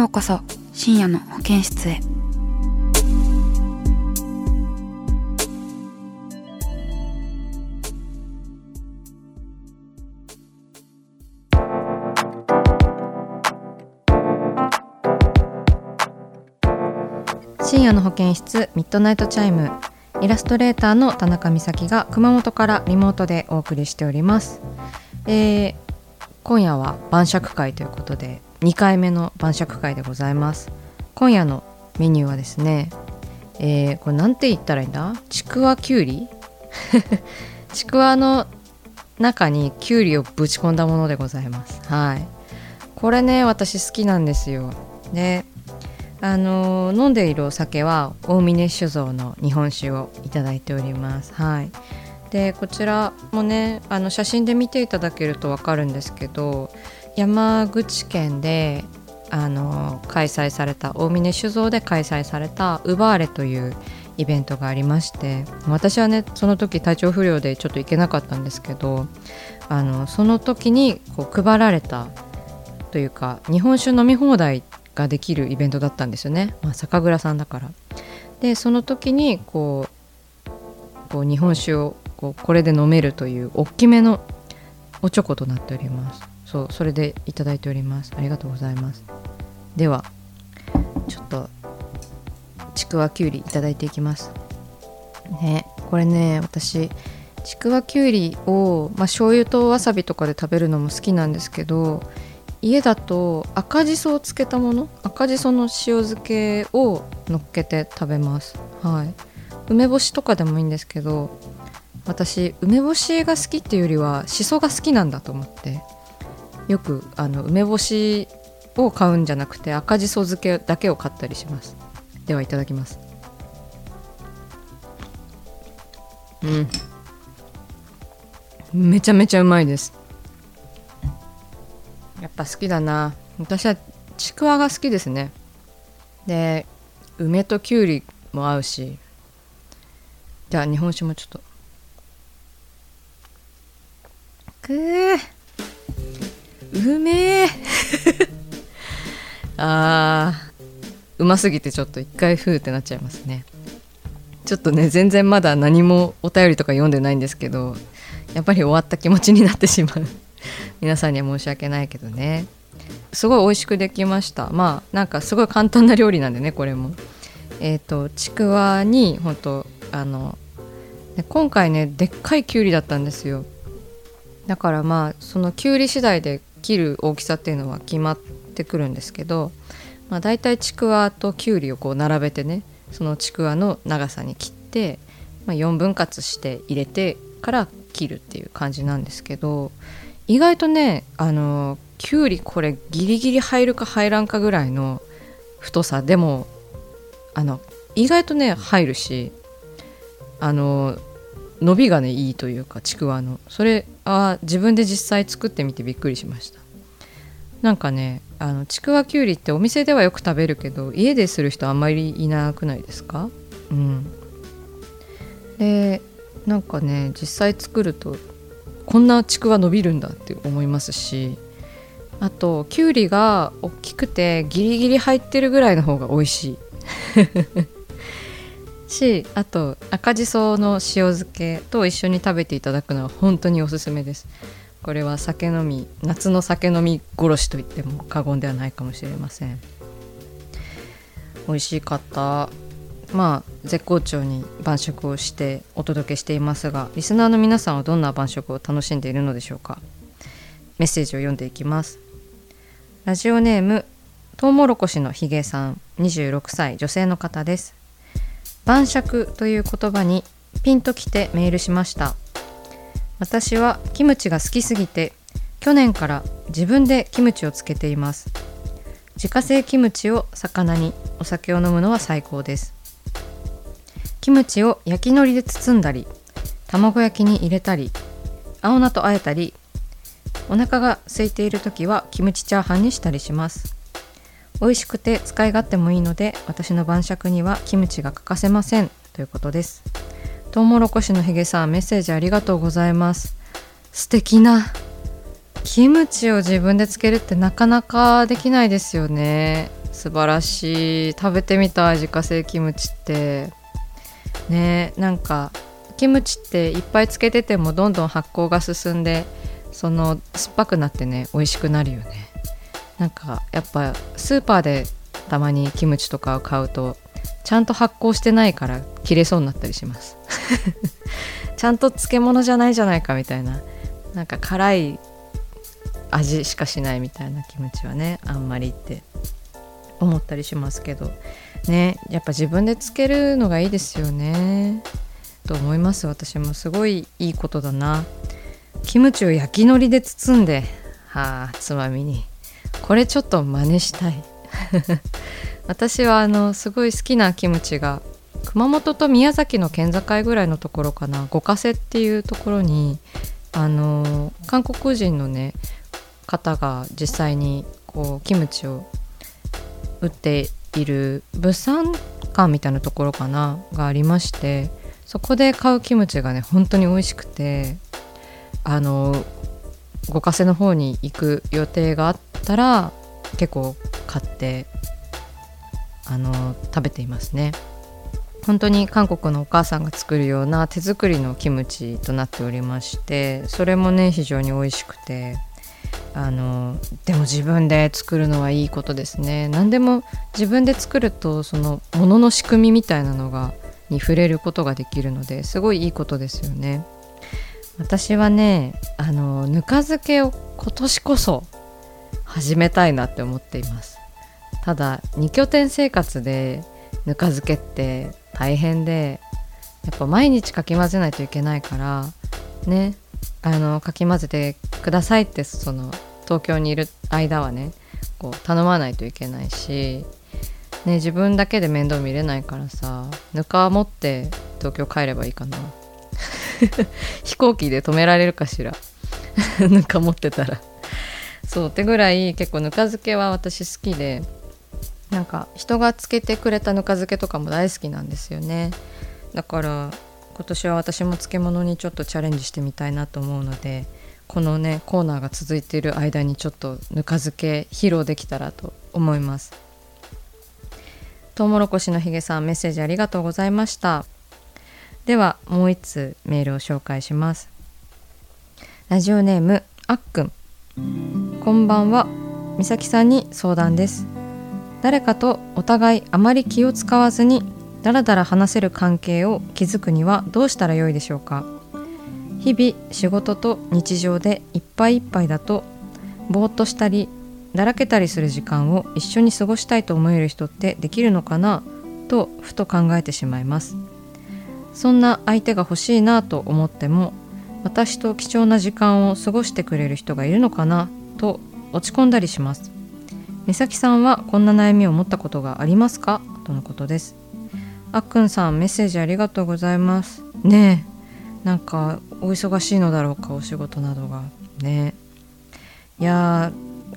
ようこそ深夜の保健室へ。深夜の保健室ミッドナイトチャイム。イラストレーターの田中美咲が熊本からリモートでお送りしております、えー今夜は晩酌会ということで2回目の晩酌会でございます。今夜のメニューはですねえーこれなんて言ったらいいんだ？ちくわきゅうり？ちくわの中にきゅうりをぶち込んだものでございます。はい。これね私好きなんですよ。であの飲んでいるお酒は大峰酒造の日本酒をいただいております。はい。でこちらもねあの写真で見ていただけるとわかるんですけど山口県であの開催された大峰酒造で開催されたウバーレというイベントがありまして私はねその時体調不良でちょっと行けなかったんですけどあのその時にこう配られたというか日本酒飲み放題ができるイベントだったんですよね、まあ、酒蔵さんだから。でその時にこうこう日本酒をこうこれで飲めるという大きめのおちょことなっておりますそうそれでいただいております。ありがとうございます。ではちょっとちくわきゅうりいただいていきます。ねこれね私ちくわきゅうりを、まあ、醤油とわさびとかで食べるのも好きなんですけど家だと赤じそをつけたもの赤じその塩漬けを乗っけて食べます。はい。梅干しとかでもいいんですけど私梅干しが好きっていうよりはしそが好きなんだと思って。よくあの梅干しを買うんじゃなくて赤じそ漬けだけを買ったりします。ではいただきます。うん。めちゃめちゃうまいです。やっぱ好きだな。私はちくわが好きですね。で梅ときゅうりも合うし。じゃあ日本酒もちょっと。くーうめえ。あーうますぎてちょっと一回ふーってなっちゃいますね。ちょっとね全然まだ何もお便りとか読んでないんですけどやっぱり終わった気持ちになってしまう。皆さんには申し訳ないけどね。すごい美味しくできました。まあなんかすごい簡単な料理なんでねこれも。えっ、とちくわに本当あの今回ねでっかいきゅうりだったんですよ。だからまあそのきゅうり次第で切る大きさっていうのは決まってくるんですけど、まあ、大体ちくわときゅうりをこう並べてねそのちくわの長さに切って、まあ、4分割して入れてから切るっていう感じなんですけど意外とねあのきゅうりこれギリギリ入るか入らんかぐらいの太さでもあの意外とね入るしあの伸びがねいいというかちくわの。それは自分で実際作ってみてびっくりしました。なんかねあのちくわきゅうりってお店ではよく食べるけど家でする人あんまりいなくないですか？うん。でなんかね実際作るとこんなちくわ伸びるんだって思いますしあときゅうりが大きくてギリギリ入ってるぐらいの方が美味しい。しあと赤じその塩漬けと一緒に食べていただくのは本当におすすめです。これは酒飲み夏の酒飲み殺しと言っても過言ではないかもしれません。美味しかった。まあ絶好調に晩食をしてお届けしていますがリスナーの皆さんはどんな晩食を楽しんでいるのでしょうか。メッセージを読んでいきます。ラジオネームトウモロコシのひげさん26歳女性の方です。晩酌という言葉にピンときてメールしました。私はキムチが好きすぎて去年から自分でキムチをつけています。自家製キムチを魚にお酒を飲むのは最高です。キムチを焼き海苔で包んだり卵焼きに入れたり青菜と和えたりお腹が空いている時はキムチチャーハンにしたりします。美味しくて使い勝手もいいので私の晩酌にはキムチが欠かせません。ということです。トウモロコシのひげさんメッセージありがとうございます。素敵な。キムチを自分でつけるってなかなかできないですよね。素晴らしい。食べてみたい自家製キムチって。ねなんかキムチっていっぱいつけててもどんどん発酵が進んでその酸っぱくなってね美味しくなるよね。なんかやっぱスーパーでたまにキムチとかを買うとちゃんと発酵してないから切れそうになったりします。ちゃんと漬物じゃないじゃないかみたいな。なんか辛い味しかしないみたいなキムチはねあんまりって思ったりしますけど。ねやっぱ自分でつけるのがいいですよね。と思います私もすごいいいことだな。キムチを焼き海苔で包んで。はあつまみに。これちょっと真似したい。私はあのすごい好きなキムチが熊本と宮崎の県境ぐらいのところかな。五ヶ瀬っていうところにあの韓国人のね方が実際にこうキムチを売っている物産館みたいなところかながありましてそこで買うキムチがね本当に美味しくてあの五ヶ瀬の方に行く予定があったら結構買ってあの食べていますね。本当に韓国のお母さんが作るような手作りのキムチとなっておりましてそれもね非常に美味しくてあのでも自分で作るのはいいことですね。何でも自分で作るとそのものの仕組みみたいなのがに触れることができるのですごいいいことですよね。私はねあのぬか漬けを今年こそ始めたいなって思っています。ただ2拠点生活でぬか漬けって大変でやっぱ毎日かき混ぜないといけないからねあのかき混ぜてくださいってその東京にいる間はねこう頼まないといけないし、ね、自分だけで面倒見れないからさぬか持って東京帰ればいいかな。飛行機で止められるかしら。ぬか持ってたら。そうってぐらい結構ぬか漬けは私好きでなんか人がつけてくれたぬか漬けとかも大好きなんですよね。だから今年は私も漬物にちょっとチャレンジしてみたいなと思うのでこのねコーナーが続いている間にちょっとぬか漬け披露できたらと思います。トウモロコシのひげさんメッセージありがとうございました。ではもう一通メールを紹介します。ラジオネームあっくん。こんばんは。みさきさんに相談です。誰かとお互いあまり気を使わずにだらだら話せる関係を築くにはどうしたらよいでしょうか。日々仕事と日常でいっぱいいっぱいだとぼーっとしたりだらけたりする時間を一緒に過ごしたいと思える人ってできるのかなとふと考えてしまいます。そんな相手が欲しいなと思っても私と貴重な時間を過ごしてくれる人がいるのかなと落ち込んだりします。美咲さんはこんな悩みを持ったことがありますか？とのことです。あっくんさんメッセージありがとうございます。ねえ。なんかお忙しいのだろうかお仕事などが。ねいや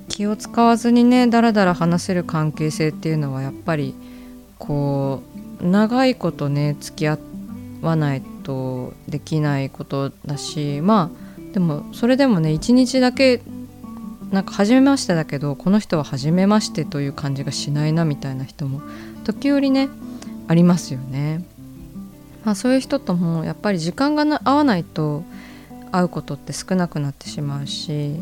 気を使わずにねだらだら話せる関係性っていうのはやっぱりこう長いことね付き合わないとできないことだしまあでもそれでもね一日だけなんか初めましてだけどこの人は初めましてという感じがしないなみたいな人も時折ねありますよね。まあ、そういう人ともやっぱり時間が合わないと会うことって少なくなってしまうし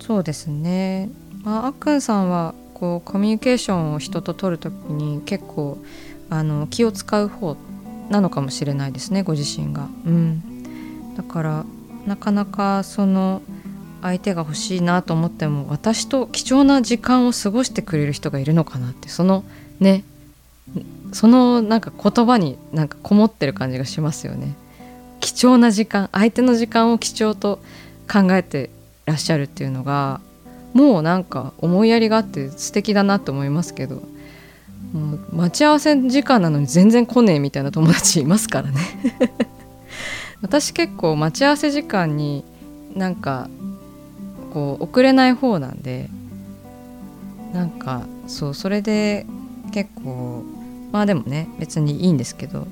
そうですね、まあ、あっくんさんはこうコミュニケーションを人と取る時に結構あの気を使う方なのかもしれないですねご自身が。うん、だからなかなかその相手が欲しいなと思っても私と貴重な時間を過ごしてくれる人がいるのかなってそのねそのなんか言葉になんかこもってる感じがしますよね。貴重な時間相手の時間を貴重と考えてらっしゃるっていうのがもうなんか思いやりがあって素敵だなと思いますけどもう待ち合わせ時間なのに全然来ねえみたいな友達いますからね 私結構待ち合わせ時間になんかこう遅れない方なんでなんかそうそれで結構まあでもね別にいいんですけど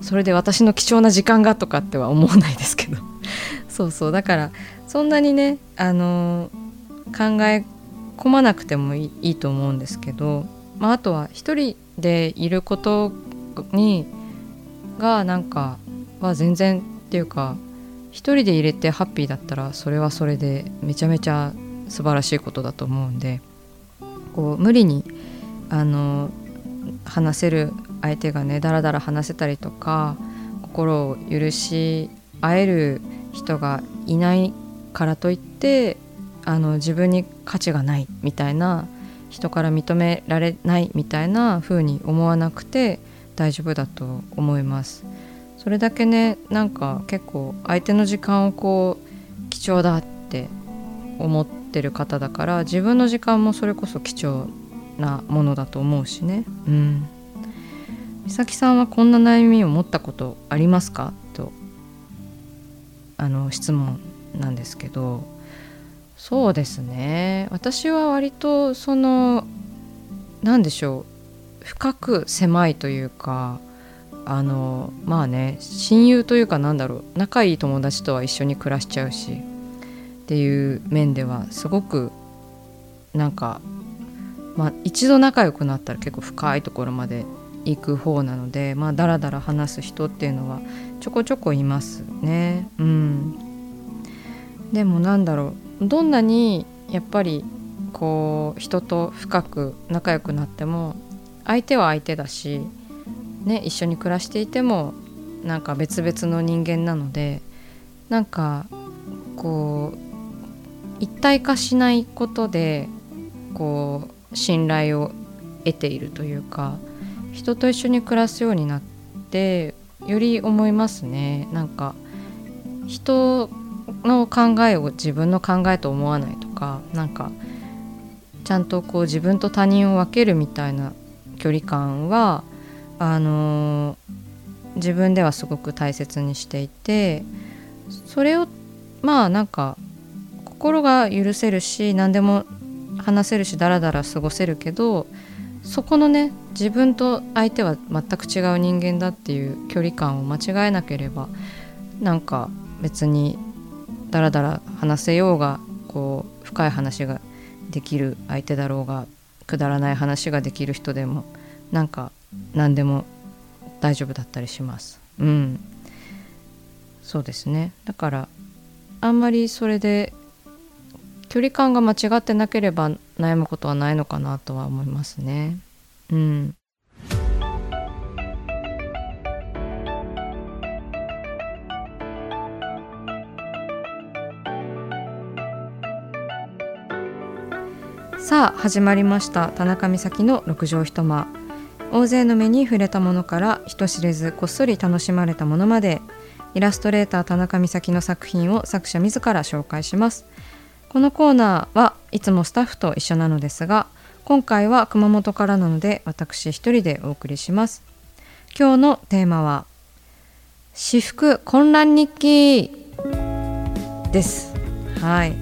それで私の貴重な時間がとかっては思わないですけど。そうそうだからそんなにねあの考え込まなくてもいいと思うんですけど、まあ、あとは一人でいることにがなんかは全然っていうか一人で入れてハッピーだったらそれはそれでめちゃめちゃ素晴らしいことだと思うんでこう無理にあの話せる相手がねだらだら話せたりとか心を許し合える人がいないからといってあの自分に価値がないみたいな人から認められないみたいな風に思わなくて大丈夫だと思います。それだけねなんか結構相手の時間をこう貴重だって思ってる方だから自分の時間もそれこそ貴重なものだと思うしね。うん。美咲さんはこんな悩みを持ったことありますか？とあの質問なんですけど。そうですね。私は割とその何でしょう深く狭いというかあのまあね親友というかなんだろう仲いい友達とは一緒に暮らしちゃうしっていう面ではすごくなんかまあ一度仲良くなったら結構深いところまで行く方なのでまあだらだら話す人っていうのはちょこちょこいますね。うん。でもなんだろうどんなにやっぱりこう人と深く仲良くなっても相手は相手だしね、一緒に暮らしていてもなんか別々の人間なのでなんかこう一体化しないことでこう信頼を得ているというか人と一緒に暮らすようになってより思いますね。なんか人の考えを自分の考えと思わないとかなんかちゃんとこう自分と他人を分けるみたいな距離感はあの自分ではすごく大切にしていてそれをまあなんか心が許せるし何でも話せるしダラダラ過ごせるけどそこのね自分と相手は全く違う人間だっていう距離感を間違えなければなんか別にダラダラ話せようがこう深い話ができる相手だろうがくだらない話ができる人でもなんか何でも大丈夫だったりします。うん、そうですね。だからあんまりそれで距離感が間違ってなければ悩むことはないのかなとは思いますね。うん、さあ始まりました。田中美咲の六畳一間。大勢の目に触れたものから人知れずこっそり楽しまれたものまでイラストレーター田中美咲の作品を作者自ら紹介します。このコーナーはいつもスタッフと一緒なのですが今回は熊本からなので私一人でお送りします。今日のテーマは私服混乱日記です。はい。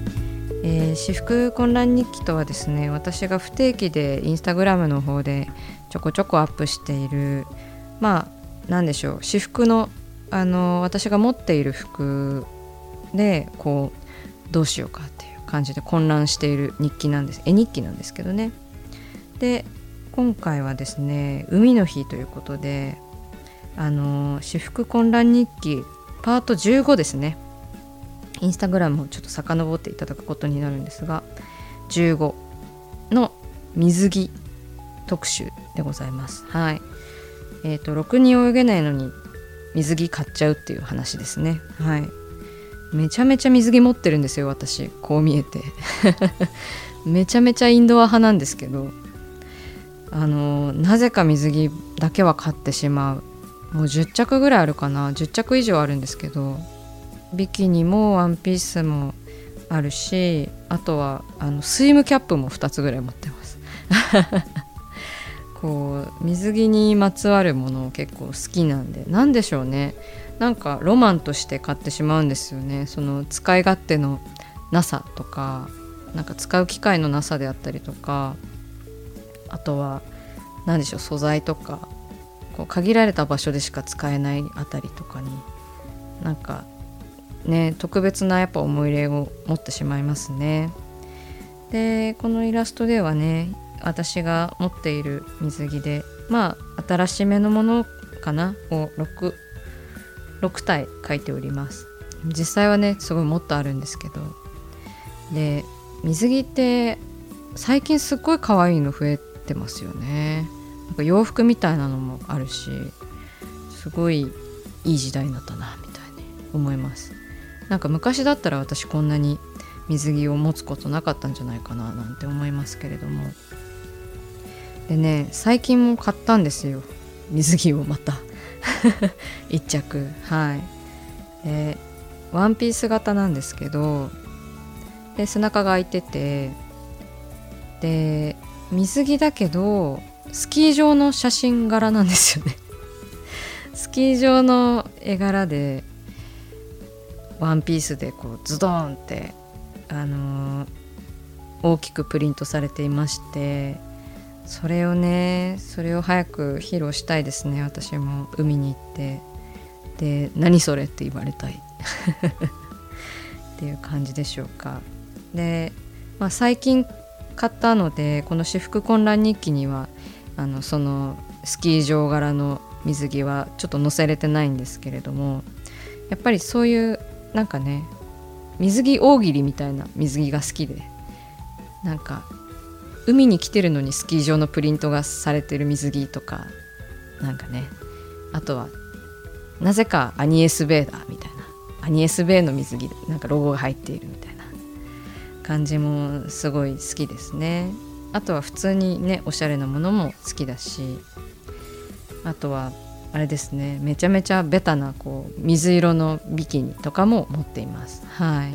えー、私服混乱日記とはですね私が不定期でインスタグラムの方でちょこちょこアップしているまあ何でしょう私服のあの私が持っている服でこうどうしようかっていう感じで混乱している日記なんです。絵日記なんですけどね。で今回はですね海の日ということであの私服混乱日記パート15ですね。インスタグラムをちょっと遡っていただくことになるんですが15の水着。特集でございます。はい。えっ、ー、とろくに泳げないのに水着買っちゃうっていう話ですね。はい。めちゃめちゃ水着持ってるんですよ私。こう見えて。めちゃめちゃインドア派なんですけど。あのなぜか水着だけは買ってしまう。もう10着ぐらいあるかな。10着以上あるんですけど。ビキニもワンピースもあるしあとはあのスイムキャップも2つぐらい持ってます。こう水着にまつわるものを結構好きなんで何でしょうねなんかロマンとして買ってしまうんですよねその使い勝手のなさとかなんか使う機会のなさであったりとかあとは何でしょう素材とかこう限られた場所でしか使えないあたりとかになんかね特別なやっぱ思い入れを持ってしまいますね。でこのイラストではね私が持っている水着でまあ新しめのものかなを 6, 6体描いております。実際はねすごいもっとあるんですけど。で水着って最近すっごい可愛いの増えてますよね。なんか洋服みたいなのもあるしすごいいい時代になったなみたいに思います。なんか昔だったら私こんなに水着を持つことなかったんじゃないかななんて思いますけれども。でね最近も買ったんですよ。水着をまた。1着。はい。でワンピース型なんですけどで背中が開いててで水着だけどスキー場の写真柄なんですよね。スキー場の絵柄でワンピースでこうズドンってあのー、大きくプリントされていましてそれをねそれを早く披露したいですね。私も海に行って。で何それって言われたい。っていう感じでしょうか。で、まあ、最近買ったのでこの私服混乱日記にはあのそのスキー場柄の水着はちょっと載せれてないんですけれどもやっぱりそういうなんかね水着大喜利みたいな水着が好きでなんか海に来てるのにスキー場のプリントがされてる水着とかなんかね。あとはなぜかアニエス・ベーダーみたいな。アニエス・ベーの水着なんかロゴが入っているみたいな。感じもすごい好きですね。あとは普通にねおしゃれなものも好きだし。あとはあれですね。めちゃめちゃベタなこう水色のビキニとかも持っています。はい。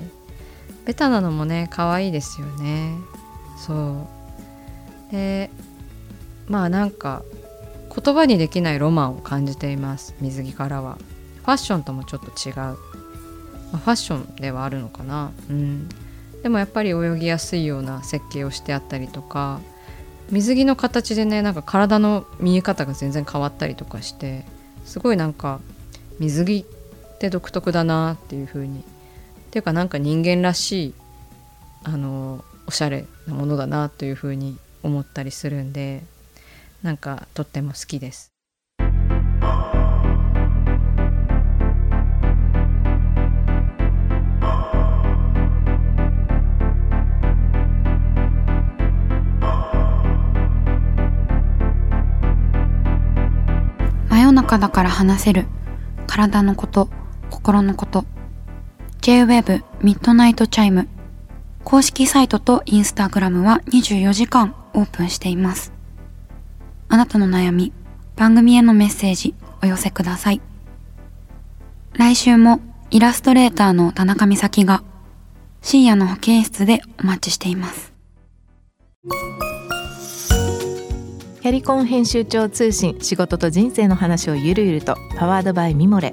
ベタなのもね可愛いですよね。そう。でまあなんか言葉にできないロマンを感じています。水着からは。ファッションともちょっと違う、まあ、ファッションではあるのかな。うん。でもやっぱり泳ぎやすいような設計をしてあったりとか水着の形でねなんか体の見え方が全然変わったりとかしてすごいなんか水着って独特だなっていう風に。っていうかなんか人間らしいあのおしゃれなものだなという風に思ったりするんでなんかとっても好きです。真夜中だから話せる。体のこと心のこと。J-WEB ミッドナイトチャイム公式サイトとインスタグラムは24時間。オープンしています。あなたの悩み、番組へのメッセージお寄せください。来週もイラストレーターの田中美咲が深夜の保健室でお待ちしています。キャリコン編集長通信仕事と人生の話をゆるゆるとパワードバイミモレ